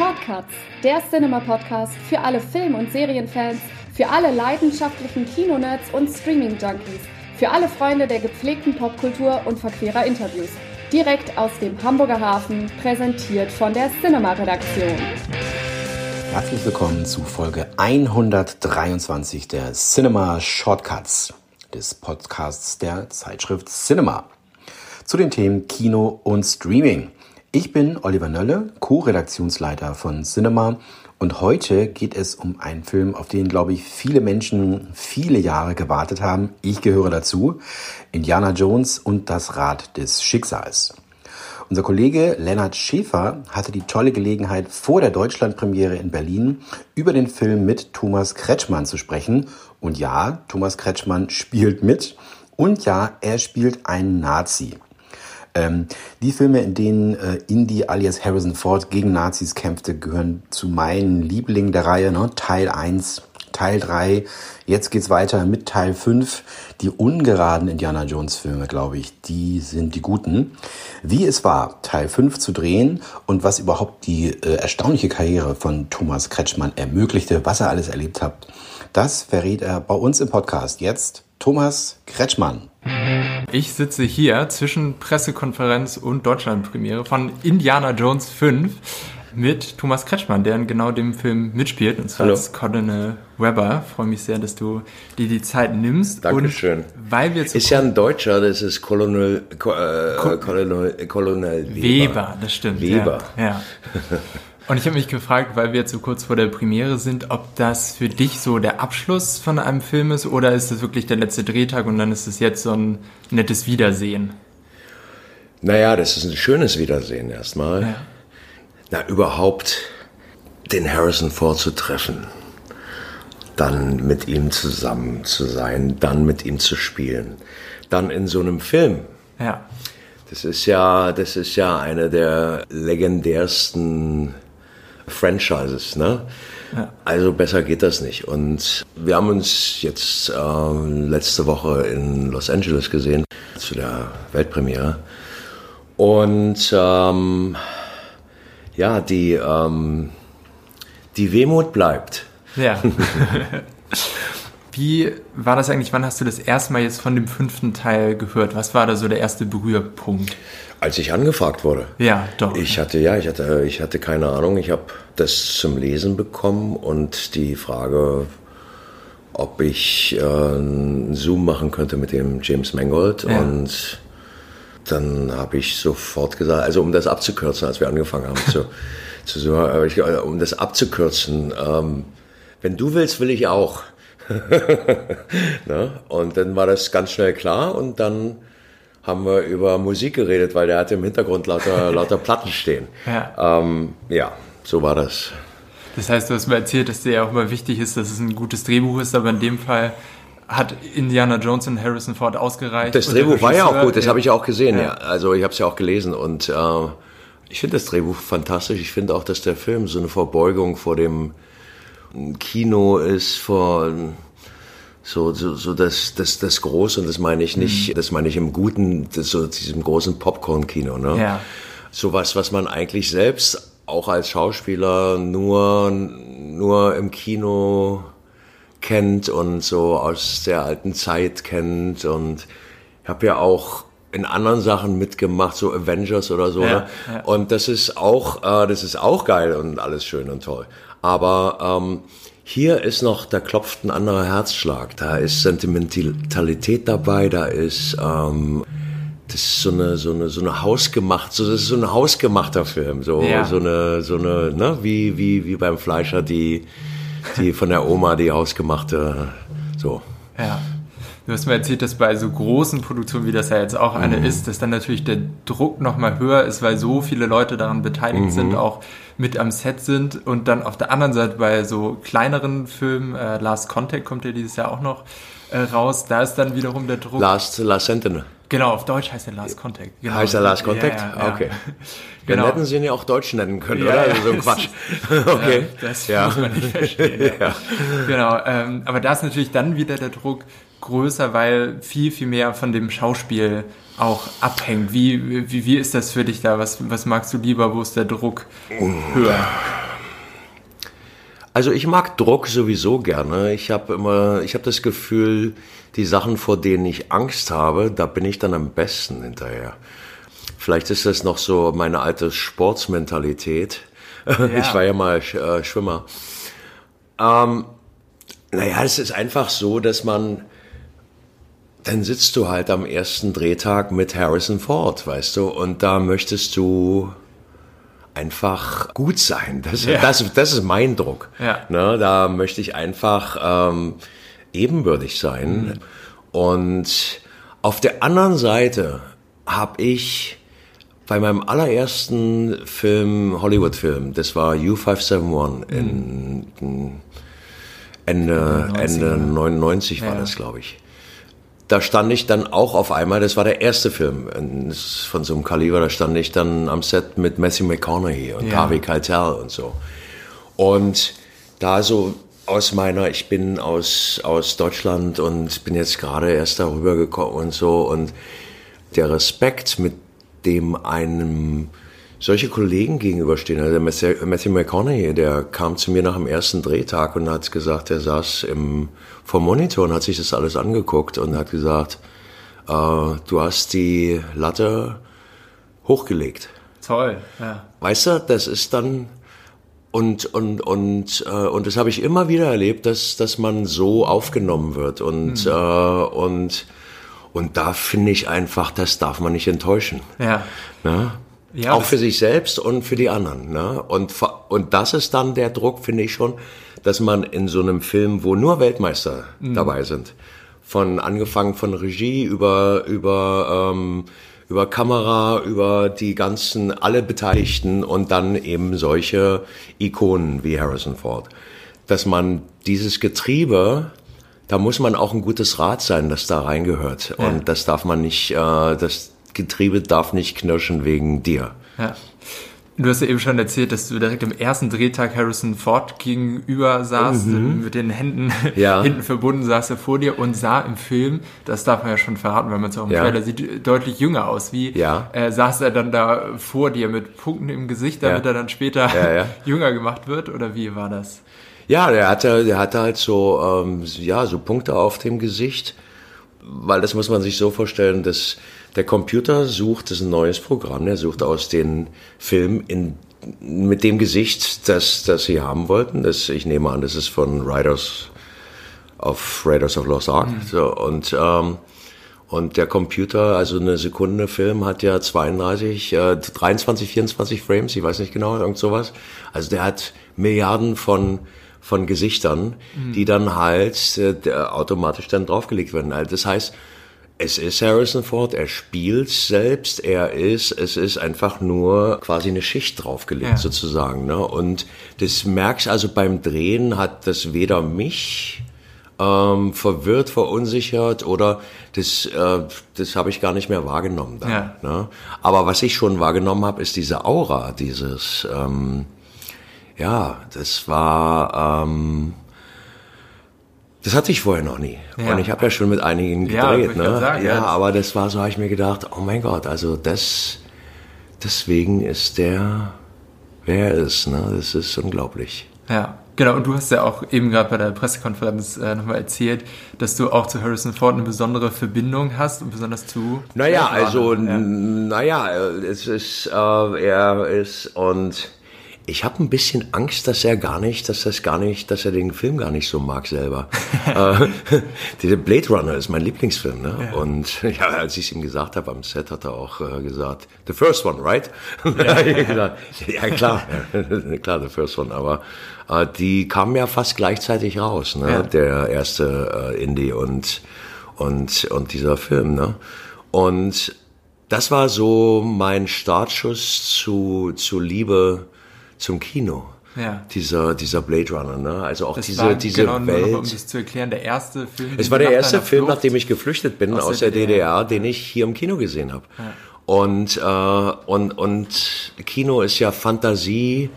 Shortcuts, der Cinema-Podcast für alle Film- und Serienfans, für alle leidenschaftlichen Kinonerds und Streaming-Junkies, für alle Freunde der gepflegten Popkultur und verquerer Interviews. Direkt aus dem Hamburger Hafen, präsentiert von der Cinema-Redaktion. Herzlich willkommen zu Folge 123 der Cinema Shortcuts des Podcasts der Zeitschrift Cinema zu den Themen Kino und Streaming. Ich bin Oliver Nölle, Co-Redaktionsleiter von Cinema und heute geht es um einen Film, auf den, glaube ich, viele Menschen viele Jahre gewartet haben. Ich gehöre dazu. Indiana Jones und das Rad des Schicksals. Unser Kollege Lennart Schäfer hatte die tolle Gelegenheit, vor der Deutschlandpremiere in Berlin über den Film mit Thomas Kretschmann zu sprechen. Und ja, Thomas Kretschmann spielt mit. Und ja, er spielt einen Nazi. Ähm, die Filme, in denen äh, Indy alias Harrison Ford gegen Nazis kämpfte, gehören zu meinen Lieblingen der Reihe. Ne? Teil 1, Teil 3, jetzt geht's weiter mit Teil 5. Die ungeraden Indiana Jones Filme, glaube ich, die sind die guten. Wie es war, Teil 5 zu drehen und was überhaupt die äh, erstaunliche Karriere von Thomas Kretschmann ermöglichte, was er alles erlebt hat, das verrät er bei uns im Podcast. Jetzt Thomas Kretschmann. Ich sitze hier zwischen Pressekonferenz und Deutschlandpremiere von Indiana Jones 5 mit Thomas Kretschmann, der in genau dem Film mitspielt, und zwar Hallo. als Colonel Webber. Freue mich sehr, dass du dir die Zeit nimmst. Dankeschön. Und weil wir Ist ja ein Deutscher, das ist Colonel, äh, Colonel, Colonel Weber. Weber, das stimmt. Weber. Ja. ja. Und ich habe mich gefragt, weil wir jetzt so kurz vor der Premiere sind, ob das für dich so der Abschluss von einem Film ist oder ist das wirklich der letzte Drehtag und dann ist es jetzt so ein nettes Wiedersehen? Naja, das ist ein schönes Wiedersehen erstmal. Ja. Na, überhaupt den Harrison Ford zu treffen, dann mit ihm zusammen zu sein, dann mit ihm zu spielen, dann in so einem Film. Ja. Das ist ja, das ist ja eine der legendärsten Franchises, ne? Ja. Also besser geht das nicht. Und wir haben uns jetzt äh, letzte Woche in Los Angeles gesehen zu der Weltpremiere. Und ähm, ja, die, ähm, die Wehmut bleibt. Ja. Wie war das eigentlich? Wann hast du das erste Mal jetzt von dem fünften Teil gehört? Was war da so der erste Berührpunkt? Als ich angefragt wurde. Ja, doch. Ich hatte ja, ich hatte, ich hatte keine Ahnung. Ich habe das zum Lesen bekommen und die Frage, ob ich äh, einen Zoom machen könnte mit dem James Mangold Ja. und dann habe ich sofort gesagt, also um das abzukürzen, als wir angefangen haben zu, zu so, äh, um das abzukürzen, ähm, wenn du willst, will ich auch. ne? Und dann war das ganz schnell klar und dann haben wir über Musik geredet, weil der hatte im Hintergrund lauter, lauter Platten stehen. Ja. Ähm, ja, so war das. Das heißt, du hast mir erzählt, dass dir ja auch immer wichtig ist, dass es ein gutes Drehbuch ist, aber in dem Fall hat Indiana Jones und Harrison Ford ausgereicht. Das Drehbuch war ja auch gut, das habe ich auch gesehen, ja. Ja. Also ich habe es ja auch gelesen und äh, ich finde das Drehbuch fantastisch. Ich finde auch, dass der Film so eine Verbeugung vor dem Kino ist, vor so, so, so das, das, das Große, und das meine ich nicht, das meine ich im Guten, das, so diesem großen Popcorn-Kino, ne? Ja. Sowas, was man eigentlich selbst auch als Schauspieler nur, nur im Kino kennt und so aus der alten Zeit kennt und ich habe ja auch in anderen Sachen mitgemacht, so Avengers oder so. Ja, ne? ja. Und das ist auch, äh, das ist auch geil und alles schön und toll. Aber ähm, hier ist noch, da klopft ein anderer Herzschlag. Da ist Sentimentalität dabei, da ist ähm, das ist so eine so eine so eine hausgemacht, so das ist so ein hausgemachter Film, so Ja. so eine so eine ne wie wie wie beim Fleischer die die von der Oma die hausgemachte so. Ja. Du hast mir erzählt, dass bei so großen Produktionen, wie das ja jetzt auch Mhm. eine ist, dass dann natürlich der Druck nochmal höher ist, weil so viele Leute daran beteiligt Mhm. sind, auch mit am Set sind. Und dann auf der anderen Seite bei so kleineren Filmen, äh, Last Contact kommt ja dieses Jahr auch noch äh, raus, da ist dann wiederum der Druck. Last Last Sentinel. genau, auf Deutsch heißt der Last Contact. Genau. Heißt er Last Contact? Ja, ja, ja. Okay. Genau. Dann hätten sie ihn ja auch Deutsch nennen können, Ja, oder? Also so ein Quatsch. okay. Das Ja. muss man nicht verstehen. Ja. Genau, ähm, aber da ist natürlich dann wieder der Druck größer, weil viel, viel mehr von dem Schauspiel auch abhängt. Wie, wie, wie ist das für dich da? Was, was magst du lieber? Wo ist der Druck höher? Also ich mag Druck sowieso gerne. Ich habe immer, ich habe das Gefühl, die Sachen, vor denen ich Angst habe, da bin ich dann am besten hinterher. Vielleicht ist das noch so meine alte Sportsmentalität. Ja. Ich war ja mal äh, Schwimmer. Ähm, naja, es ist einfach so, dass man, dann sitzt du halt am ersten Drehtag mit Harrison Ford, weißt du, und da möchtest du einfach gut sein. Das, ja. das, das ist mein Druck. Ja. Ne, da möchte ich einfach ähm, ebenbürtig sein. Mhm. Und auf der anderen Seite habe ich bei meinem allerersten Film, Hollywood-Film, das war U571 in, in Ende, 90, Ende 99 war ja. das, glaube ich da stand ich dann auch auf einmal, das war der erste Film von so einem Kaliber, da stand ich dann am Set mit Matthew McConaughey und ja. Harvey Keitel und so. Und da so aus meiner, ich bin aus, aus Deutschland und bin jetzt gerade erst darüber gekommen und so und der Respekt, mit dem einem solche Kollegen gegenüberstehen. Also der Matthew McConaughey, der kam zu mir nach dem ersten Drehtag und hat gesagt, er saß im, vom Monitor und hat sich das alles angeguckt und hat gesagt, äh, du hast die Latte hochgelegt. Toll, ja. Weißt du, das ist dann und und und äh, und das habe ich immer wieder erlebt, dass dass man so aufgenommen wird und mhm. äh, und und da finde ich einfach, das darf man nicht enttäuschen. Ja. Ne? Ja, auch für sich selbst und für die anderen. Ne? Und, und das ist dann der Druck, finde ich schon, dass man in so einem Film, wo nur Weltmeister mhm. dabei sind, von angefangen von Regie über über ähm, über Kamera, über die ganzen alle Beteiligten und dann eben solche Ikonen wie Harrison Ford, dass man dieses Getriebe da muss man auch ein gutes Rad sein, das da reingehört. Ja. Und das darf man nicht, äh, das Getriebe darf nicht knirschen wegen dir. Ja. Du hast ja eben schon erzählt, dass du direkt im ersten Drehtag Harrison Ford gegenüber saßt, mhm. mit den Händen ja. hinten verbunden saß er vor dir und sah im Film, das darf man ja schon verraten, wenn man es auch im ja. Trailer sieht, deutlich jünger aus. Wie ja. äh, saß er dann da vor dir mit Punkten im Gesicht, damit er dann später jünger gemacht wird? Oder wie war das? Ja, der hatte, der hatte halt so, ähm, ja, so Punkte auf dem Gesicht, weil das muss man sich so vorstellen, dass der Computer sucht, das ist ein neues Programm, der sucht aus den Filmen in, mit dem Gesicht, das, das sie haben wollten. Das, ich nehme an, das ist von Riders of Raiders of Lost Ark. Mhm. So, und, ähm, und der Computer, also eine Sekunde Film hat ja 32, äh, 23, 24 Frames, ich weiß nicht genau, irgend sowas. Also der hat Milliarden von von Gesichtern, mhm. die dann halt äh, automatisch dann draufgelegt werden. Also das heißt, es ist Harrison Ford, er spielt selbst, er ist, es ist einfach nur quasi eine Schicht draufgelegt ja. sozusagen. Ne? Und das merkst also beim Drehen hat das weder mich ähm, verwirrt, verunsichert oder das, äh, das habe ich gar nicht mehr wahrgenommen. Dann, ja. ne? Aber was ich schon wahrgenommen habe, ist diese Aura, dieses, ähm, ja, das war... Ähm, das hatte ich vorher noch nie. Ja. Und ich habe ja schon mit einigen gedreht. Ja, ne? Sagen, ja, ja, aber das war so, habe ich mir gedacht, oh mein Gott, also das, deswegen ist der, wer er ist. Ne? Das ist unglaublich. Ja, genau. Und du hast ja auch eben gerade bei der Pressekonferenz äh, nochmal erzählt, dass du auch zu Harrison Ford eine besondere Verbindung hast und besonders zu. Naja, also, ja. naja, es ist, äh, er ist und ich habe ein bisschen Angst, dass er gar nicht, dass das gar nicht, dass er den Film gar nicht so mag selber. äh, der Blade Runner ist mein Lieblingsfilm, ne? Ja. Und ja, als ich es ihm gesagt habe am Set, hat er auch äh, gesagt, the first one, right? Ja, ja. ja klar, klar, the first one. Aber äh, die kamen ja fast gleichzeitig raus, ne? Der erste äh, Indie und und und dieser Film, ne? Und das war so mein Startschuss zu zu Liebe zum Kino. Ja. Dieser, dieser Blade Runner, ne? Also auch das diese, war, diese genau, Welt. Nur noch, um das zu erklären, der erste Film. Es war der erste Film, nachdem ich geflüchtet bin aus, aus der, der, DDR, den ich hier im Kino gesehen habe. Ja. Und, äh, und, und Kino ist ja Fantasie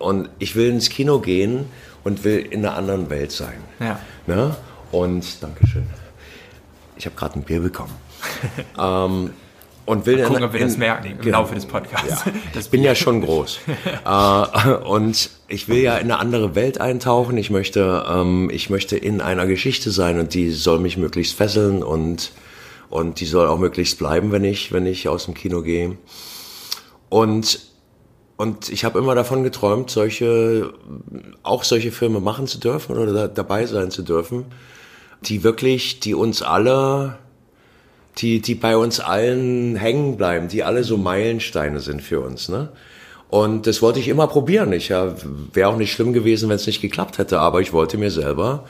und ich will ins Kino gehen und will in einer anderen Welt sein. Ja. Ne? Und, Dankeschön. Ich habe gerade ein Bier bekommen. ähm, und will gucken, in- ob wir das in- merken im genau. Laufe des Podcasts. Ja. Das Ich bin ja schon groß. äh, und ich will ja in eine andere Welt eintauchen. Ich möchte, ähm, ich möchte in einer Geschichte sein und die soll mich möglichst fesseln und, und die soll auch möglichst bleiben, wenn ich, wenn ich aus dem Kino gehe. Und, und ich habe immer davon geträumt, solche, auch solche Filme machen zu dürfen oder da, dabei sein zu dürfen, die wirklich, die uns alle die, die bei uns allen hängen bleiben, die alle so Meilensteine sind für uns. Ne? Und das wollte ich immer probieren. Ich ja, wäre auch nicht schlimm gewesen, wenn es nicht geklappt hätte, aber ich wollte mir selber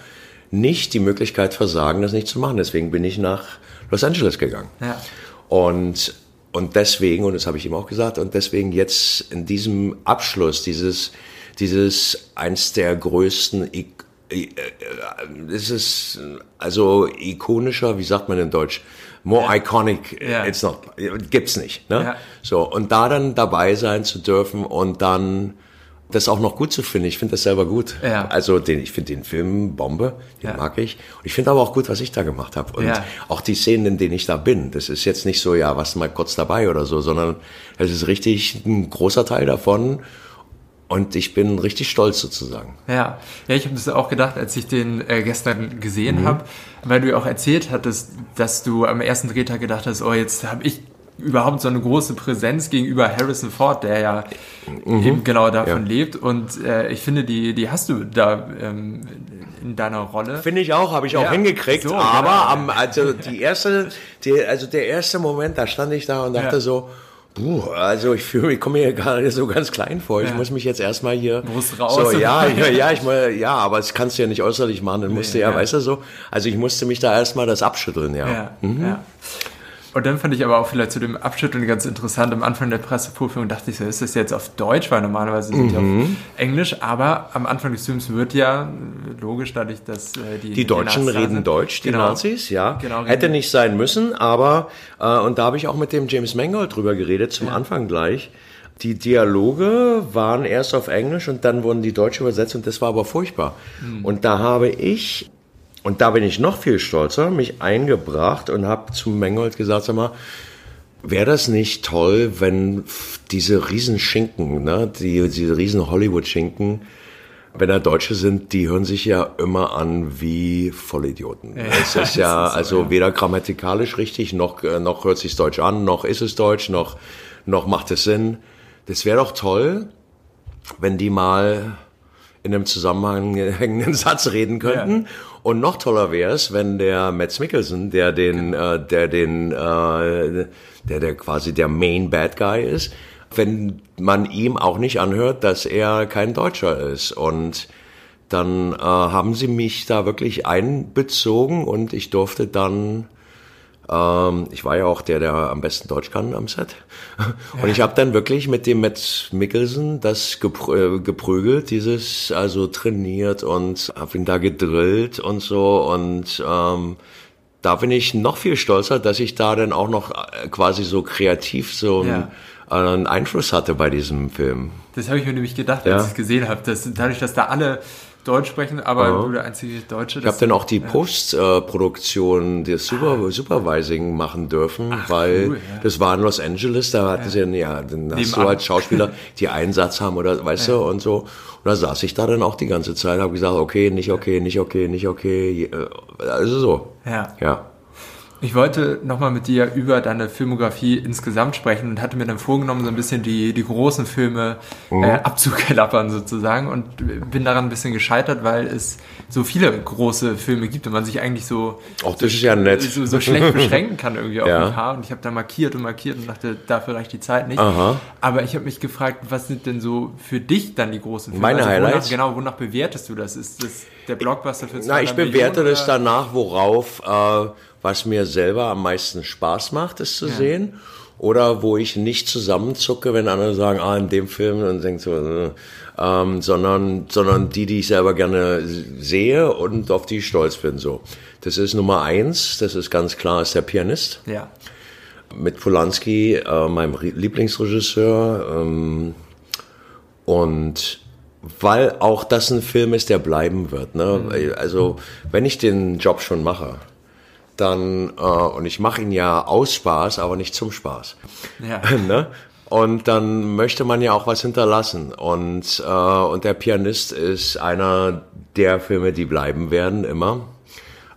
nicht die Möglichkeit versagen, das nicht zu machen. Deswegen bin ich nach Los Angeles gegangen. Ja. Und, und deswegen, und das habe ich ihm auch gesagt, und deswegen jetzt in diesem Abschluss, dieses, dieses eins der größten, I- I- äh, das ist also ikonischer, wie sagt man in Deutsch? More iconic, Ja. it's not, gibt's nicht. Ne? Ja. So, und da dann dabei sein zu dürfen und dann das auch noch gut zu finden. Ich finde das selber gut. Ja. Also den, ich finde den Film Bombe, den Ja. mag ich. Und ich finde aber auch gut, was ich da gemacht habe. Und Ja. auch die Szenen, in denen ich da bin. Das ist jetzt nicht so, ja, was mal kurz dabei oder so, sondern es ist richtig ein großer Teil davon. Und ich bin richtig stolz sozusagen. Ja, ja ich habe das auch gedacht, als ich den äh, gestern gesehen Mhm. habe, weil du ja auch erzählt hattest, dass du am ersten Drehtag gedacht hast, oh, jetzt habe ich überhaupt so eine große Präsenz gegenüber Harrison Ford, der ja eben genau davon Mhm. Ja. lebt. Und äh, ich finde, die, die hast du da ähm, in deiner Rolle. Finde ich auch, habe ich auch Ja, hingekriegt. so, aber genau. am, also die erste, die, also der erste Moment, da stand ich da und dachte Ja. so, puh, also ich fühle, ich komme mir gerade so ganz klein vor. Ich Ja. muss mich jetzt erstmal hier. Brust raus. So, ja, ja, ja, ich mal, ja, aber das kannst du ja nicht äußerlich machen. Dann musst du ja, ja. weißt du so. Also ich musste mich da erstmal das abschütteln, ja. Ja, ja. Und dann fand ich aber auch vielleicht zu dem Abschütteln ganz interessant. Am Anfang der Pressevorführung dachte ich so, ist das jetzt auf Deutsch, weil normalerweise sind die Mhm. auf Englisch. Aber am Anfang des Films wird ja logisch, dadurch, dass äh, die Die Deutschen da reden sind. Deutsch, die Genau. Nazis, ja. Genau, Hätte nicht sein müssen, aber, äh, und da habe ich auch mit dem James Mangold drüber geredet, zum Anfang gleich. Die Dialoge waren erst auf Englisch und dann wurden die Deutsch übersetzt und das war aber furchtbar. Hm. Und da habe ich, und da bin ich noch viel stolzer, mich eingebracht und habe zum Mangold gesagt, sag mal, Wäre das nicht toll, wenn diese Riesenschinken, ne, die, diese riesen Hollywood-Schinken, wenn da Deutsche sind, die hören sich ja immer an wie Vollidioten. es ist ja also weder grammatikalisch richtig, noch, äh, noch hört sich Deutsch an, noch ist es Deutsch, noch, noch macht es Sinn. Das wäre doch toll, wenn die mal in einem zusammenhängenden Satz reden könnten. Ja. Und noch toller wäre es, wenn der Mads Mikkelsen, der den, äh, der den, äh, der der quasi der Main Bad Guy ist, wenn man ihm auch nicht anhört, dass er kein Deutscher ist. Und dann äh, haben sie mich da wirklich einbezogen und ich durfte dann ähm, ich war ja auch der, der am besten Deutsch kann am Set. Und ich habe dann wirklich mit dem Matt Mickelson das geprö äh, geprügelt, dieses also trainiert und habe ihn da gedrillt und so. Und ähm, da bin ich noch viel stolzer, dass ich da dann auch noch äh, quasi so kreativ so einen, einen Einfluss hatte bei diesem Film. Das habe ich mir nämlich gedacht, als Ja. ich es gesehen habe. Dass, dadurch, dass da alle Deutsch sprechen, aber du der einzige Deutsche. Ich habe dann auch die Postproduktion, das Super, Supervising machen dürfen, weil Ah. cool, ja. das war in Los Angeles, da hatten sie ja, dann hast Nebenan. du halt Schauspieler, die Einsatz haben oder weißt du und so. Und da saß ich da dann auch die ganze Zeit, habe gesagt, okay, nicht okay, nicht okay, nicht okay, äh, also so. Ja. Ja. Ich wollte nochmal mit dir über deine Filmografie insgesamt sprechen und hatte mir dann vorgenommen, so ein bisschen die, die großen Filme Mhm. äh, abzuklappern sozusagen und bin daran ein bisschen gescheitert, weil es so viele große Filme gibt und man sich eigentlich so, das ist ja so, so schlecht beschränken kann irgendwie auf Ja. ein paar. Und ich habe da markiert und markiert und dachte, dafür reicht die Zeit nicht. Aha. Aber ich habe mich gefragt, was sind denn so für dich dann die großen Filme? Meine wonach, Highlights? Genau, wonach bewertest du das? Ist das der Blockbuster für Na, ich 200 bewerte Millionen, das danach, worauf, äh, was mir selber am meisten Spaß macht, es zu sehen. Oder wo ich nicht zusammenzucke, wenn andere sagen, ah, in dem Film, und denkt so, äh, ähm, sondern, sondern die, die ich selber gerne sehe und auf die ich stolz bin, so. Das ist Nummer eins, das ist ganz klar, ist der Pianist Ja. mit Polanski, äh, meinem Re- Lieblingsregisseur. Ähm, und weil auch das ein Film ist, der bleiben wird. Ne? Also wenn ich den Job schon mache, dann, äh, und ich mache ihn ja aus Spaß, aber nicht zum Spaß. Ja. ne? Und dann möchte man ja auch was hinterlassen. Und, äh, und der Pianist ist einer der Filme, die bleiben werden, immer.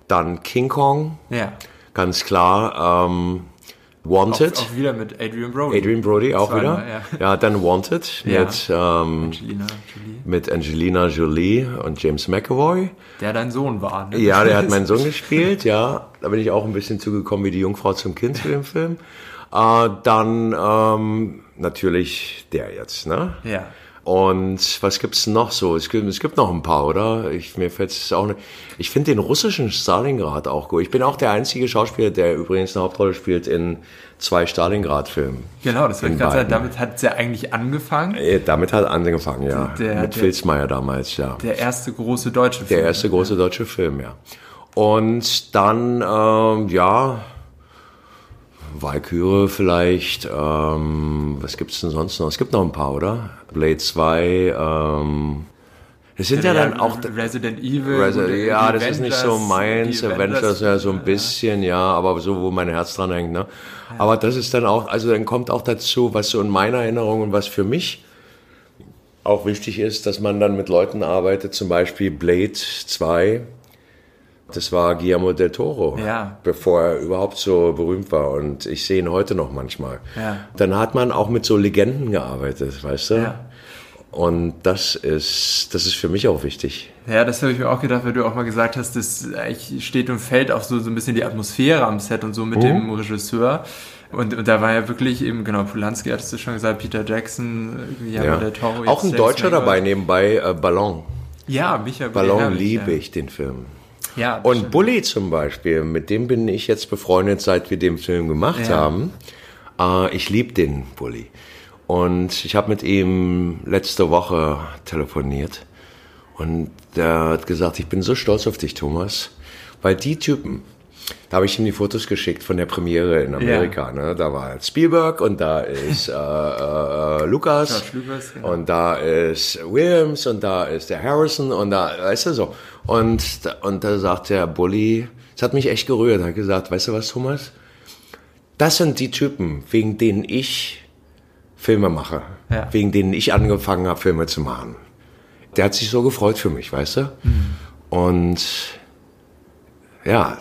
Dann King Kong, Ja. ganz klar. Ähm, Wanted. Auch, auch wieder mit Adrian Brody. Adrian Brody auch Zweimal, wieder. Ja. Ja, dann Wanted Ja. mit, ähm, Angelina Jolie. mit Angelina Jolie und James McAvoy. Der dein Sohn war. Ne? Ja, der hat meinen Sohn gespielt, ja. Da bin ich auch ein bisschen zugekommen wie die Jungfrau zum Kind zu dem Film. Äh, dann ähm, natürlich der jetzt, ne? Ja. Und was gibt's noch so? Es gibt, es gibt noch ein paar, oder? Ich, mir fällt es auch nicht. Ich finde den russischen Stalingrad auch gut. Ich bin auch der einzige Schauspieler, der übrigens eine Hauptrolle spielt in zwei Stalingrad-Filmen. Genau, das ich gerade sagen. Damit hat es ja eigentlich angefangen. Äh, Damit hat angefangen, ja. Der- Mit der- Filzmeier damals, ja. Der erste große deutsche Film. Der erste große deutsche Film, ja. Und dann, ähm, ja, Valkyrie vielleicht, ähm, was gibt's denn sonst noch? Es gibt noch ein paar, oder? Blade 2, ähm, es sind ja, dann auch, Resident Evil. und ja, das ist nicht so Avengers, meins, Avengers ja so ein bisschen, ja, aber so, wo mein Herz dran hängt, ne? Aber das ist dann auch, also dann kommt auch dazu, was so in meiner Erinnerung und was für mich auch wichtig ist, dass man dann mit Leuten arbeitet, zum Beispiel Blade 2, das war Guillermo del Toro, Ja. bevor er überhaupt so berühmt war und ich sehe ihn heute noch manchmal. Ja. Dann hat man auch mit so Legenden gearbeitet, weißt du? Ja. Und das ist, das ist für mich auch wichtig. Ja, das habe ich mir auch gedacht, weil du auch mal gesagt hast, das steht und fällt auch so, so ein bisschen die Atmosphäre am Set und so Mhm. mit dem Regisseur. Und, und da war ja wirklich eben, genau, Polanski hattest du schon gesagt, Peter Jackson, Guillermo Ja. del Toro. Auch ein Deutscher Mangold. dabei nebenbei, äh, Ballon. Ja, Michael Ballon Herrlich, liebe ja. ich, den Film. Ja, Und stimmt. Bully zum Beispiel, mit dem bin ich jetzt befreundet, seit wir den Film gemacht Ja. haben. Äh, ich liebe den Bully. Und ich habe mit ihm letzte Woche telefoniert. Und der hat gesagt, ich bin so stolz auf dich, Thomas. Weil die Typen, da habe ich ihm die Fotos geschickt von der Premiere in Amerika. Ne? Da war Spielberg und da ist äh, äh, äh, Lukas. George Lucas, genau. Und da ist Williams und da ist der Harrison und da, weißt du so. Und, da- und da sagt der Bully, es hat mich echt gerührt, hat gesagt, weißt du was, Thomas? Das sind die Typen, wegen denen ich Filme mache. Ja. Wegen denen ich angefangen habe, Filme zu machen. Der hat sich so gefreut für mich, weißt du? Mhm. Und ja,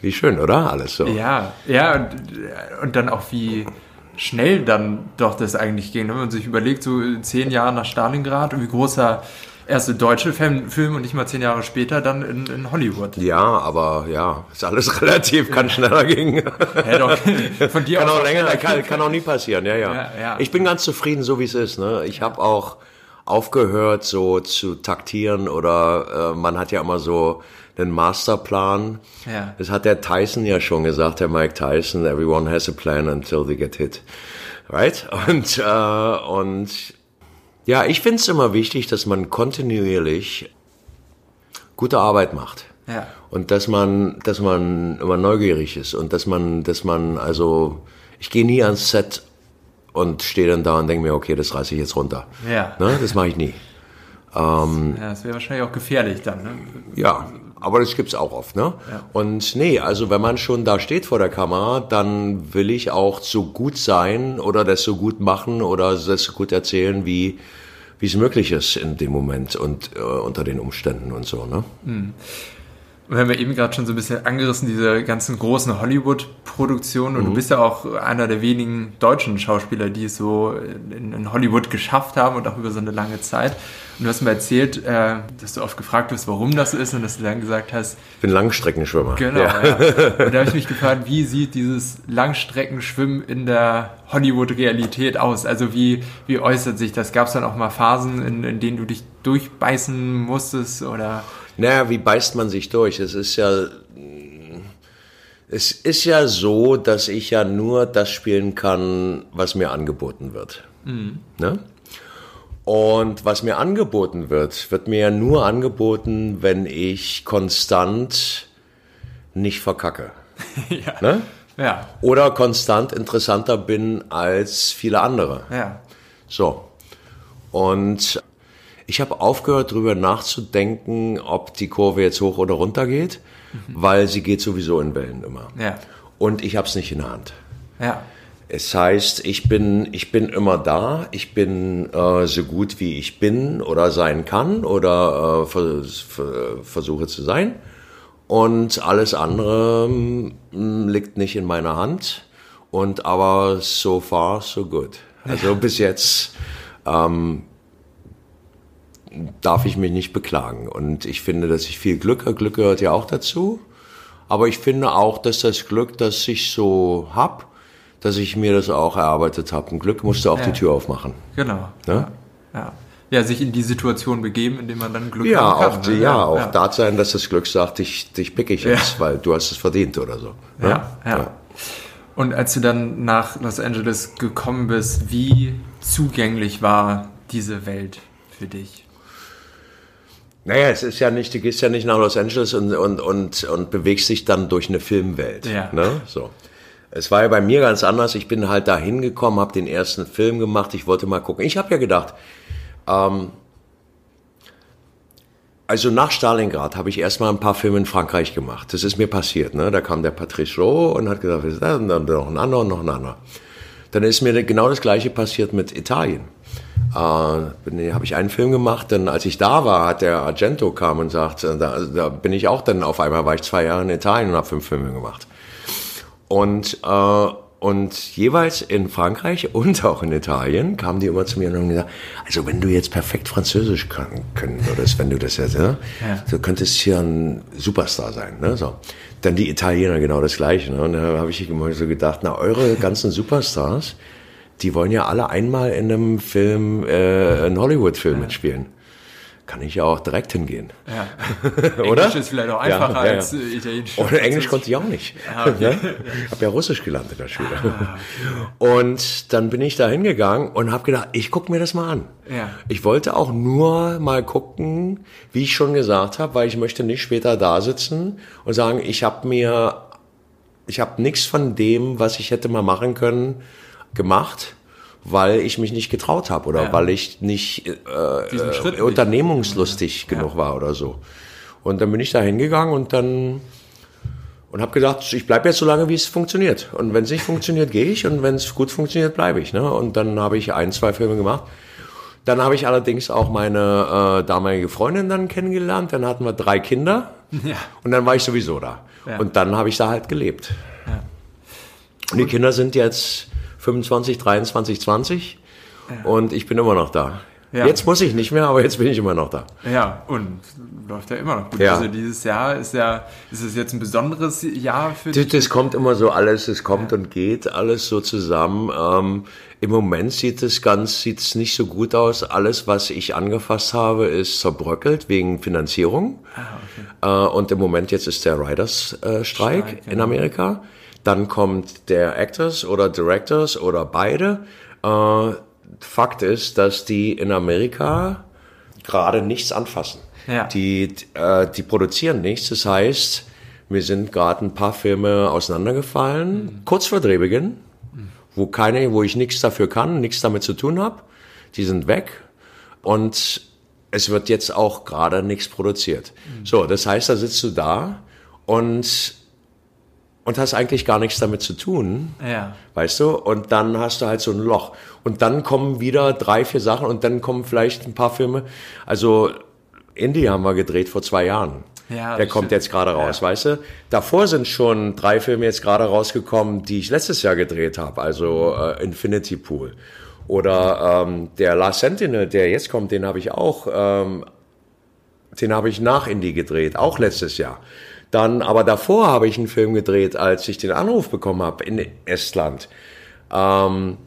wie schön, oder? Alles so. Ja, ja, und, und dann auch wie schnell dann doch das eigentlich ging. Wenn man sich überlegt, so zehn Jahre nach Stalingrad und wie großer erste deutsche Film, und nicht mal zehn Jahre später dann in, in Hollywood. Ja, aber ja, ist alles relativ, kann schneller gehen. Ja, doch, von dir Kann auch länger, kann, kann auch nie passieren, ja, ja. Ja, ja. Ich bin ganz zufrieden, so wie es ist. Ne? Ich habe auch aufgehört, so zu taktieren oder äh, man hat ja immer so einen Masterplan. Ja. Das hat der Tyson ja schon gesagt, der Mike Tyson, everyone has a plan until they get hit. Right? Und, äh, und ja, ich finde es immer wichtig, dass man kontinuierlich gute Arbeit macht. Ja. Und dass man, dass man immer neugierig ist und dass man, dass man, also, ich gehe nie ans Set und stehe dann da und denke mir, okay, das reiße ich jetzt runter. Ja. Ne? Das mache ich nie. Ja, das wäre wahrscheinlich auch gefährlich dann. Ne? Ja, aber das gibt's auch oft, ne? Und nee, also wenn man schon da steht vor der Kamera, dann will ich auch so gut sein oder das so gut machen oder das so gut erzählen, wie wie es möglich ist in dem Moment und äh, unter den Umständen und so, ne? Und wir haben ja eben gerade schon so ein bisschen angerissen, diese ganzen großen Hollywood-Produktionen. Und du bist ja auch einer der wenigen deutschen Schauspieler, die es so in, in Hollywood geschafft haben und auch über so eine lange Zeit. Und du hast mir erzählt, äh, dass du oft gefragt wirst, warum das so ist und dass du dann gesagt hast, Ich bin Langstreckenschwimmer. genau. Ja. Ja. Und da habe ich mich gefragt, wie sieht dieses Langstreckenschwimmen in der Hollywood-Realität aus? Also wie, wie äußert sich das? Gab es dann auch mal Phasen, in, in denen du dich durchbeißen musstest oder... Naja, wie beißt man sich durch? Es ist ja, es ist ja so, dass ich ja nur das spielen kann, was mir angeboten wird. Ne? Und was mir angeboten wird, wird mir ja nur angeboten, wenn ich konstant nicht verkacke. ja. Ne? ja, Oder konstant interessanter bin als viele andere. ja. So. Und Ich habe aufgehört, darüber nachzudenken, ob die Kurve jetzt hoch oder runter geht, mhm. weil sie geht sowieso in Wellen immer. Ja. Und ich habe es nicht in der Hand. Ja. Es heißt, ich bin, ich bin immer da, ich bin äh, so gut wie ich bin oder sein kann oder äh, vers versuche zu sein. Und alles andere mh, mm, liegt nicht in meiner Hand. Und aber so far, so good. Also bis jetzt ähm, darf ich mich nicht beklagen. Und ich finde, dass ich viel Glück habe. Glück gehört ja auch dazu. Aber ich finde auch, dass das Glück, das ich so hab, dass ich mir das auch erarbeitet habe. Ein Glück musste auch ja. die Tür aufmachen. Genau. Ja? ja? ja. sich in die Situation begeben, in dem man dann Glück ja, haben kann. Auch, ne? Ja, ja, auch da sein, dass das Glück sagt, dich, dich pick ich jetzt, weil du hast es verdient oder so. Ne? Ja, ja. Und als du dann nach Los Angeles gekommen bist, wie zugänglich war diese Welt für dich? Naja, es ist ja nicht, du gehst ja nicht nach Los Angeles und, und, und, und bewegst dich dann durch eine Filmwelt. Ja. Ne? So. Es war ja bei mir ganz anders. Ich bin halt da hingekommen, habe den ersten Film gemacht. Ich wollte mal gucken. Ich habe ja gedacht, ähm, also nach Stalingrad habe ich erstmal ein paar Filme in Frankreich gemacht. Das ist mir passiert. Ne? Da kam der Patrice Rowe und hat gesagt, und dann noch ein anderer und noch ein anderer. Dann ist mir genau das gleiche passiert mit Italien. Äh, habe ich einen Film gemacht, dann als ich da war, hat der Argento kam und sagt, da, da bin ich auch dann auf einmal, war ich zwei Jahre in Italien und habe fünf Filme gemacht. Und, äh, und jeweils in Frankreich und auch in Italien kamen die immer zu mir und haben gesagt, also wenn du jetzt perfekt Französisch können, können würdest, wenn du das jetzt, ne? ja. du könntest hier ein Superstar sein. Ne? So. Dann die Italiener genau das Gleiche. Ne? Und da habe ich immer so gedacht, na, eure ganzen Superstars, die wollen ja alle einmal in einem Film, äh, einen Hollywood-Film ja. mitspielen kann ich ja auch direkt hingehen. Ja. Oder? Englisch ist vielleicht auch einfacher ja, ja, als äh, Italienisch. Und Englisch konnte ich auch nicht. Ja, okay. Ich habe ja Russisch gelernt in der Schule. Ah, okay. Und dann bin ich da hingegangen und habe gedacht, ich gucke mir das mal an. Ja. Ich wollte auch nur mal gucken, wie ich schon gesagt habe, weil ich möchte nicht später da sitzen und sagen, ich habe mir, ich habe nichts von dem, was ich hätte mal machen können, gemacht weil ich mich nicht getraut habe oder ja. weil ich nicht äh, äh, unternehmungslustig ja. genug war oder so. Und dann bin ich da hingegangen und dann und habe gedacht, ich bleibe jetzt so lange, wie es funktioniert. Und wenn es nicht funktioniert, gehe ich und wenn es gut funktioniert, bleibe ich. Ne? Und dann habe ich ein, zwei Filme gemacht. Dann habe ich allerdings auch meine äh, damalige Freundin dann kennengelernt. Dann hatten wir drei Kinder ja. und dann war ich sowieso da. Ja. Und dann habe ich da halt gelebt. Ja. Und die Kinder sind jetzt 25, 23, 20 ja. und ich bin immer noch da. Ja. Jetzt muss ich nicht mehr, aber jetzt bin ich immer noch da. Ja, und läuft ja immer noch gut. Ja. Also dieses Jahr ist ja, ist es jetzt ein besonderes Jahr für dich? Das, kommt immer so alles, es kommt ja. und geht alles so zusammen. Ähm, Im Moment sieht es ganz, sieht es nicht so gut aus. Alles, was ich angefasst habe, ist zerbröckelt wegen Finanzierung. Ah, okay. äh, und im Moment jetzt ist der Riders-Streik äh, genau. in Amerika. Dann kommt der Actors oder Directors oder beide. Äh, Fakt ist, dass die in Amerika gerade nichts anfassen. Ja. Die, äh, die produzieren nichts. Das heißt, mir sind gerade ein paar Filme auseinandergefallen, mhm. kurz vor Drehbeginn, mhm. wo keine, wo ich nichts dafür kann, nichts damit zu tun habe. Die sind weg und es wird jetzt auch gerade nichts produziert. Mhm. So, das heißt, da sitzt du da und und hast eigentlich gar nichts damit zu tun. Ja. Weißt du? Und dann hast du halt so ein Loch. Und dann kommen wieder drei, vier Sachen und dann kommen vielleicht ein paar Filme. Also Indie haben wir gedreht vor zwei Jahren. Ja, Der kommt stimmt. jetzt gerade raus, ja. weißt du? Davor sind schon drei Filme jetzt gerade rausgekommen, die ich letztes Jahr gedreht habe. Also äh, Infinity Pool. Oder ähm, der Last Sentinel, der jetzt kommt, den habe ich auch, ähm, den habe ich nach Indie gedreht, auch letztes Jahr. Dann, aber davor habe ich einen Film gedreht, als ich den Anruf bekommen habe in Estland. Ähm,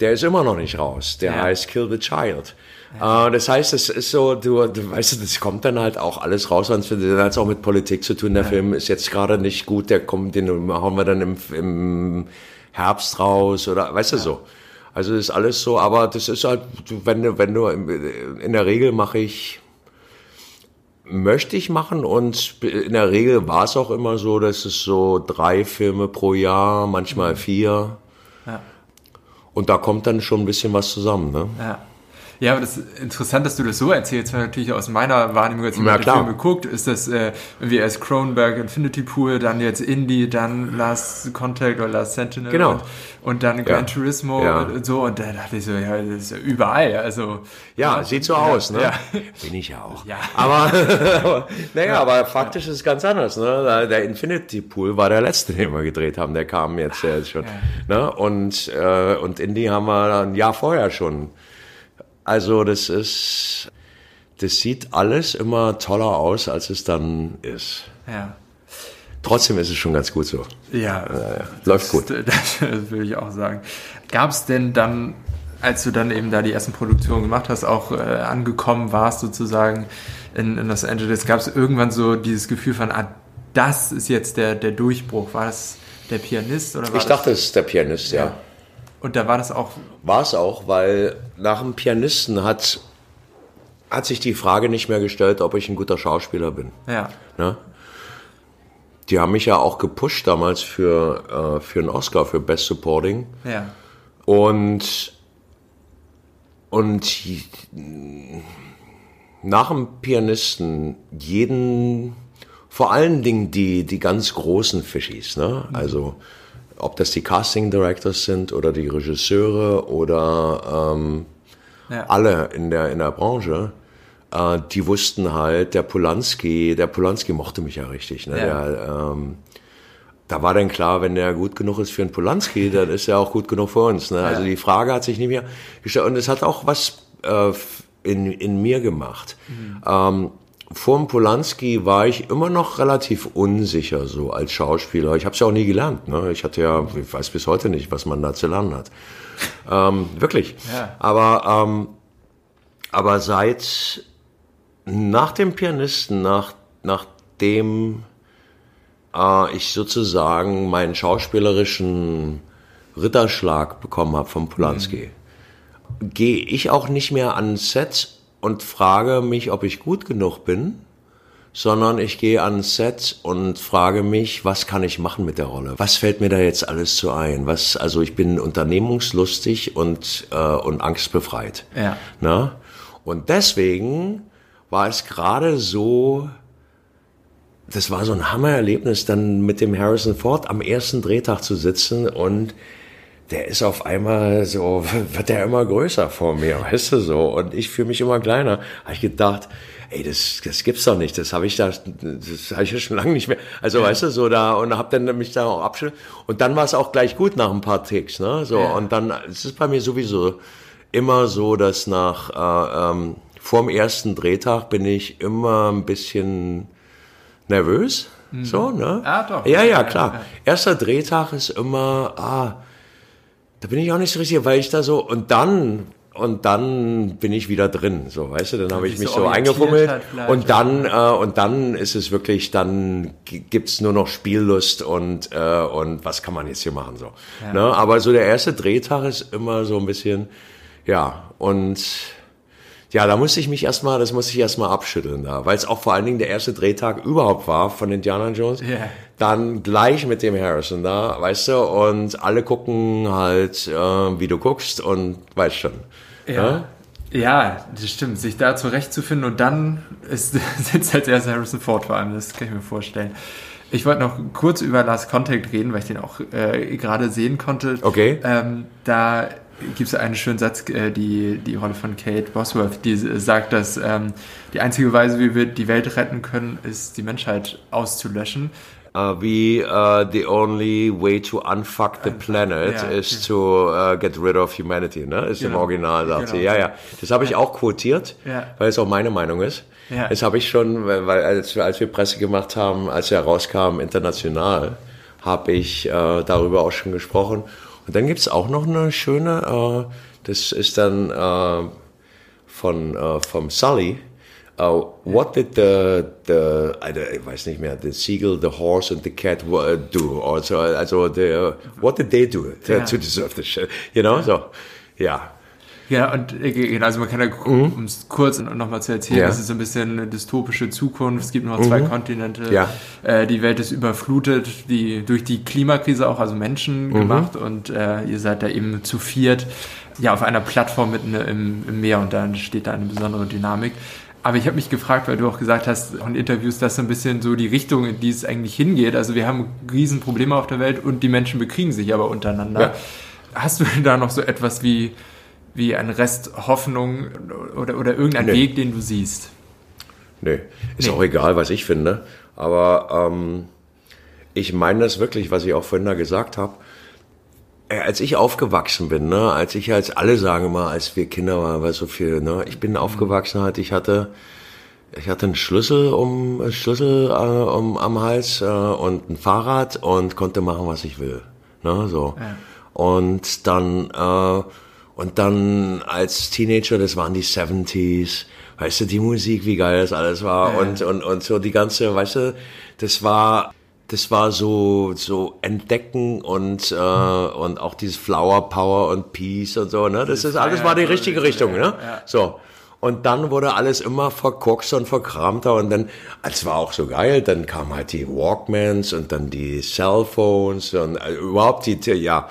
der ist immer noch nicht raus. Der ja. heißt Kill the Child. Ja. Äh, das heißt, es ist so, du, du weißt, das kommt dann halt auch alles raus, und es hat auch mit Politik zu tun. Der ja. Film ist jetzt gerade nicht gut, der kommt, den hauen wir dann im, im Herbst raus oder, weißt du so. Also das ist alles so, aber das ist halt, wenn du, wenn du, in der Regel mache ich möchte ich machen und in der Regel war es auch immer so, dass es so drei Filme pro Jahr, manchmal vier. Ja. Und da kommt dann schon ein bisschen was zusammen. Ne? Ja. Ja, aber das ist interessant, dass du das so erzählst, weil natürlich aus meiner Wahrnehmung, als ich Ja, den. Film geguckt, ist das äh, irgendwie erst Cronenberg Infinity Pool, dann jetzt Indie, dann Last Contact oder Last Sentinel Genau. und, und dann Gran Turismo Ja. und so und da dachte ich so, ja, das ist ja überall, also Ja, sieht so aus, ne? Ja. Bin ich ja auch. Ja. Aber, naja, aber faktisch ist es ganz anders, ne? Der Infinity Pool war der letzte, den wir gedreht haben. Der kam jetzt, äh, schon. Ne? Und, äh, und Indie haben wir ein Jahr vorher schon. Also das ist, das sieht alles immer toller aus, als es dann ist. Ja. Trotzdem ist es schon ganz gut so. Ja, Läuft gut. Das, das würde ich auch sagen. Gab es denn dann, als du dann eben da die ersten Produktionen gemacht hast, auch äh, angekommen warst sozusagen in, in Los Angeles, gab es irgendwann so dieses Gefühl von, ah, das ist jetzt der, der Durchbruch? War das der Pianist oder war Ich das, dachte, es ist der Pianist, ja. Und da war das auch, War es auch, weil nach dem Pianisten hat, hat sich die Frage nicht mehr gestellt, ob ich ein guter Schauspieler bin. ja, Ne? Die haben mich ja auch gepusht damals für, äh, für einen Oscar für Best Supporting. ja, Und, und nach dem Pianisten jeden, vor allen Dingen die, die ganz großen Fischis, ne? Also, ob das die Casting Directors sind oder die Regisseure oder ähm, ja. alle in der, in der Branche, äh, die wussten halt, der Polanski, der Polanski mochte mich ja richtig. Ne? Ja. Der, ähm, da war dann klar, wenn der gut genug ist für einen Polanski, dann ist er auch gut genug für uns. Ne? Also die Frage hat sich nicht mehr gestellt. Und es hat auch was äh, in, in mir gemacht. Ähm, vor dem Polanski war ich immer noch relativ unsicher so als Schauspieler. Ich habe es ja auch nie gelernt. Ne? Ich hatte ja, ich weiß bis heute nicht, was man da zu lernen hat. Ähm, wirklich. Ja. Aber, ähm, aber seit nach dem Pianisten, nach, nachdem äh, ich sozusagen meinen schauspielerischen Ritterschlag bekommen habe vom Polanski, gehe ich auch nicht mehr ans Set und frage mich, ob ich gut genug bin, sondern ich gehe ans Set und frage mich, was kann ich machen mit der Rolle? Was fällt mir da jetzt alles zu ein? Was, also ich bin unternehmungslustig und, äh, und angstbefreit. Ja. Ne? Und deswegen war es gerade so, das war so ein Hammererlebnis, dann mit dem Harrison Ford am ersten Drehtag zu sitzen und der ist auf einmal so, wird der immer größer vor mir, weißt du so, und ich fühle mich immer kleiner. Habe ich gedacht, ey, das, das gibt's doch nicht, das habe ich da, das habe ich ja schon lange nicht mehr. Also weißt du so da und habe dann mich da auch abschütteln und dann war es auch gleich gut nach ein paar Ticks, ne, so Ja. und dann es ist bei mir sowieso immer so, dass nach äh, ähm, vorm ersten Drehtag bin ich immer ein bisschen nervös, so ne? Ah, doch. Ja, ja, Ja, klar. ja. Erster Drehtag ist immer, ah, da bin ich auch nicht so richtig, weil ich da so und dann und dann bin ich wieder drin, so weißt du, dann habe ich mich so eingefummelt halt und dann äh, und dann ist es wirklich, dann gibt's nur noch Spiellust und äh, und was kann man jetzt hier machen so. Ne? Aber so der erste Drehtag ist immer so ein bisschen, ja und ja, da musste ich mich erstmal, das musste ich erstmal abschütteln da, weil es auch vor allen Dingen der erste Drehtag überhaupt war von Indiana Jones. Ja. Dann gleich mit dem Harrison da, weißt du, und alle gucken halt, äh, wie du guckst und weißt schon. Ja. Ja, das stimmt. Sich da zurechtzufinden und dann ist, sitzt als erster Harrison Ford vor allem, das kann ich mir vorstellen. Ich wollte noch kurz über Last Contact reden, weil ich den auch äh, gerade sehen konnte. Okay. Ähm, da gibt es einen schönen Satz, äh, die, die Rolle von Kate Bosworth, die äh, sagt, dass ähm, die einzige Weise, wie wir die Welt retten können, ist, die Menschheit auszulöschen. Uh, wie uh, the only way to unfuck the planet ja, is to uh, get rid of humanity, ne? Ist im Genau. Original, sagt Genau. sie. Ja, ja. Das habe ich auch quotiert, Ja. weil es auch meine Meinung ist. Ja. Das habe ich schon, weil als wir, als wir Presse gemacht haben, als er rauskam international, habe ich äh, darüber auch schon gesprochen. Und dann gibt's auch noch eine schöne, äh, das ist dann äh, von uh, vom Sully. Uh, what did the the I, don't- ich weiß nicht mehr the seagull, the horse and the cat uh, do? Also also the what did they do to, Ja. to deserve the shit? You know so ja Ja, und äh, genau, also man kann ja, um es kurz nochmal zu erzählen, Mhm. Ja. es ist so ein bisschen eine dystopische Zukunft, es gibt nur noch zwei Kontinente, Ja. äh, die Welt ist überflutet, die durch die Klimakrise auch, also Menschen Mhm. gemacht und äh, ihr seid da eben zu viert ja auf einer Plattform mitten im, im Meer und da entsteht da eine besondere Dynamik. Aber ich habe mich gefragt, weil du auch gesagt hast in Interviews, dass so ein bisschen so die Richtung, in die es eigentlich hingeht. Also wir haben Riesenprobleme auf der Welt und die Menschen bekriegen sich aber untereinander. Ja. Hast du da noch so etwas wie, wie ein Rest Hoffnung oder, oder irgendein nee. Weg, den du siehst? Nee, ist nee. auch egal, was ich finde. Aber ähm, ich meine das wirklich, was ich auch vorhin da gesagt habe. Äh, als ich aufgewachsen bin, ne, als ich als alle sagen immer, als wir Kinder waren, war so viel, ne, ich bin aufgewachsen halt, ich hatte, ich hatte einen Schlüssel um Schlüssel äh, um, am Hals äh, und ein Fahrrad und konnte machen, was ich will, ne, so. Ja. Und dann äh, und dann als Teenager, das waren die 70s, weißt du, die Musik, wie geil das alles war ja. und und und so die ganze, weißt du, das war das war so so entdecken und äh, und auch dieses Flower Power und Peace und so ne? Das ist alles war die richtige Richtung ne? so. Und dann wurde alles immer verkorkster und verkramter und dann es war auch so geil dann kamen halt die Walkmans und dann die Cellphones und äh, überhaupt die ja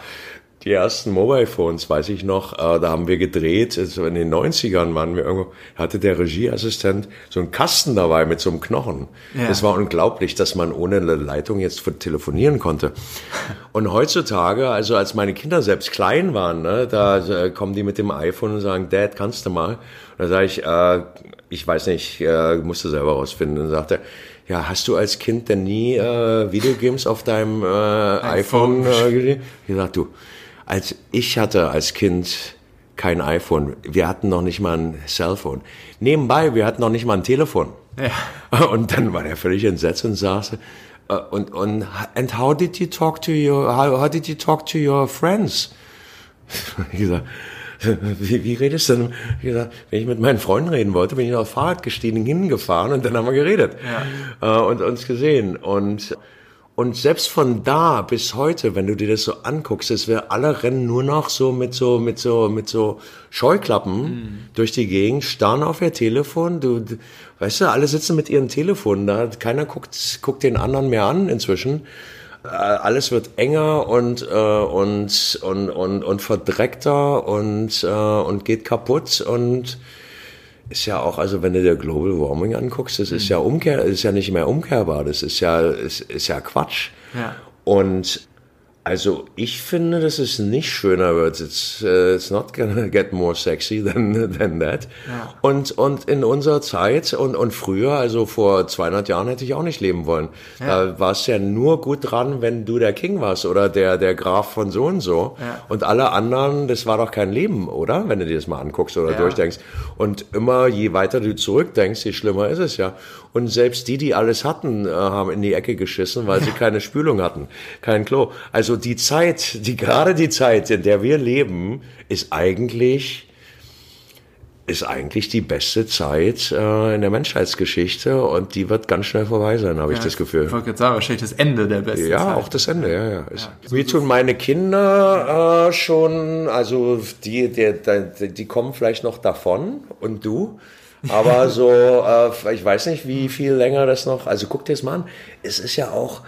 die ersten Mobile Phones, weiß ich noch, äh, da haben wir gedreht, also in den 90ern waren wir irgendwo, hatte der Regieassistent so einen Kasten dabei mit so einem Knochen. Ja. Das war unglaublich, dass man ohne eine Leitung jetzt telefonieren konnte. Und heutzutage, also als meine Kinder selbst klein waren, ne, da äh, kommen die mit dem iPhone und sagen, Dad, kannst du mal? Und da sage ich, äh, ich weiß nicht, äh, musst du selber rausfinden. Und sagt er, ja, hast du als Kind denn nie äh, Videogames auf deinem äh, iPhone, iPhone äh, gesehen? Ich sag, du, als ich hatte als Kind kein iPhone. Wir hatten noch nicht mal ein Cellphone. Nebenbei, wir hatten noch nicht mal ein Telefon. Ja. Und dann war er völlig entsetzt und sagte, uh, und, und, and how did you talk to your, how, how did you talk to your friends? ich gesagt, wie, wie redest du denn? Ich gesagt, wenn ich mit meinen Freunden reden wollte, bin ich auf Fahrrad gestiegen, hingefahren und dann haben wir geredet. Ja. Uh, und uns gesehen. Und und selbst von da bis heute, wenn du dir das so anguckst, dass wir alle rennen nur noch so mit so, mit so, mit so Scheuklappen mhm. durch die Gegend, starren auf ihr Telefon. Du, du, weißt du, alle sitzen mit ihren Telefonen da. Keiner guckt, guckt den anderen mehr an inzwischen. Äh, alles wird enger und, äh, und, und, und, und verdreckter und, äh, und geht kaputt und, ist ja auch, also wenn du dir Global Warming anguckst, das ist mhm. ja umkehr, ist ja nicht mehr umkehrbar, das ist ja, ist, ist ja Quatsch. Ja. Und also ich finde, dass es nicht schöner wird. It's, uh, it's not gonna get more sexy than, than that. Ja. Und, und in unserer Zeit und, und früher, also vor 200 Jahren hätte ich auch nicht leben wollen. Ja. Da warst du ja nur gut dran, wenn du der King warst oder der, der Graf von so und so. Ja. Und alle anderen, das war doch kein Leben, oder? Wenn du dir das mal anguckst oder durchdenkst. Und immer, je weiter du zurückdenkst, je schlimmer ist es ja. Und selbst die, die alles hatten, äh, haben in die Ecke geschissen, weil sie keine Spülung hatten, kein Klo. Also die Zeit, die gerade die Zeit, in der wir leben, ist eigentlich ist eigentlich die beste Zeit äh, in der Menschheitsgeschichte und die wird ganz schnell vorbei sein, habe ja, ich das Gefühl. Ich wollte jetzt sagen, wahrscheinlich das Ende der besten ja, Zeit. Ja, auch das Ende, ja, ja. ja. Wie tun meine Kinder äh, schon, also die, die, die, die kommen vielleicht noch davon und du? Aber so, äh, ich weiß nicht, wie viel länger das noch. Also guck dir das mal an. Es ist ja auch.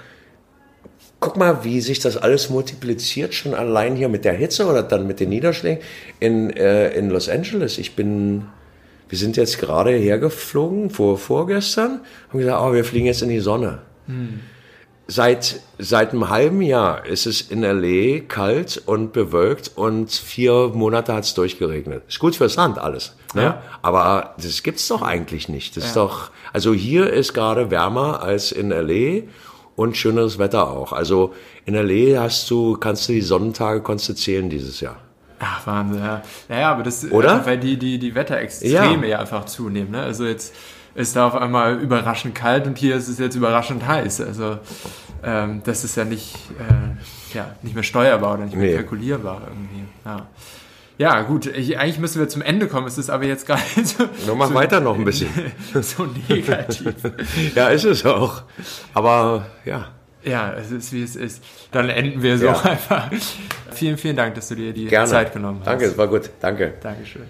Guck mal, wie sich das alles multipliziert, schon allein hier mit der Hitze oder dann mit den Niederschlägen in, äh, in Los Angeles. Ich bin, wir sind jetzt gerade hergeflogen, vor, vorgestern, haben gesagt, oh, wir fliegen jetzt in die Sonne. Hm. Seit, seit einem halben Jahr ist es in L.A. kalt und bewölkt und vier Monate hat es durchgeregnet. Ist gut fürs Land alles. Ne? Ja. Aber das gibt's doch eigentlich nicht. Das ja. ist doch, also hier ist gerade wärmer als in L.A. und schöneres Wetter auch. Also in L.A. hast du, kannst du die Sonnentage konntest du zählen dieses Jahr. Ach, Wahnsinn, ja. Naja, aber das, Oder? Einfach, weil die, die, die Wetterextreme ja. ja einfach zunehmen, ne? Also jetzt, ist da auf einmal überraschend kalt und hier ist es jetzt überraschend heiß. Also ähm, das ist ja nicht, äh, ja nicht mehr steuerbar oder nicht mehr nee. kalkulierbar irgendwie. Ja. Ja, gut, ich, eigentlich müssen wir zum Ende kommen. Es ist aber jetzt gar nicht so. Nur mach so, weiter noch ein bisschen. so negativ. ja, ist es auch. Aber ja. Ja, es ist wie es ist. Dann enden wir so ja. einfach. Vielen, vielen Dank, dass du dir die Gerne. Zeit genommen hast. Danke, es war gut. Danke. Dankeschön.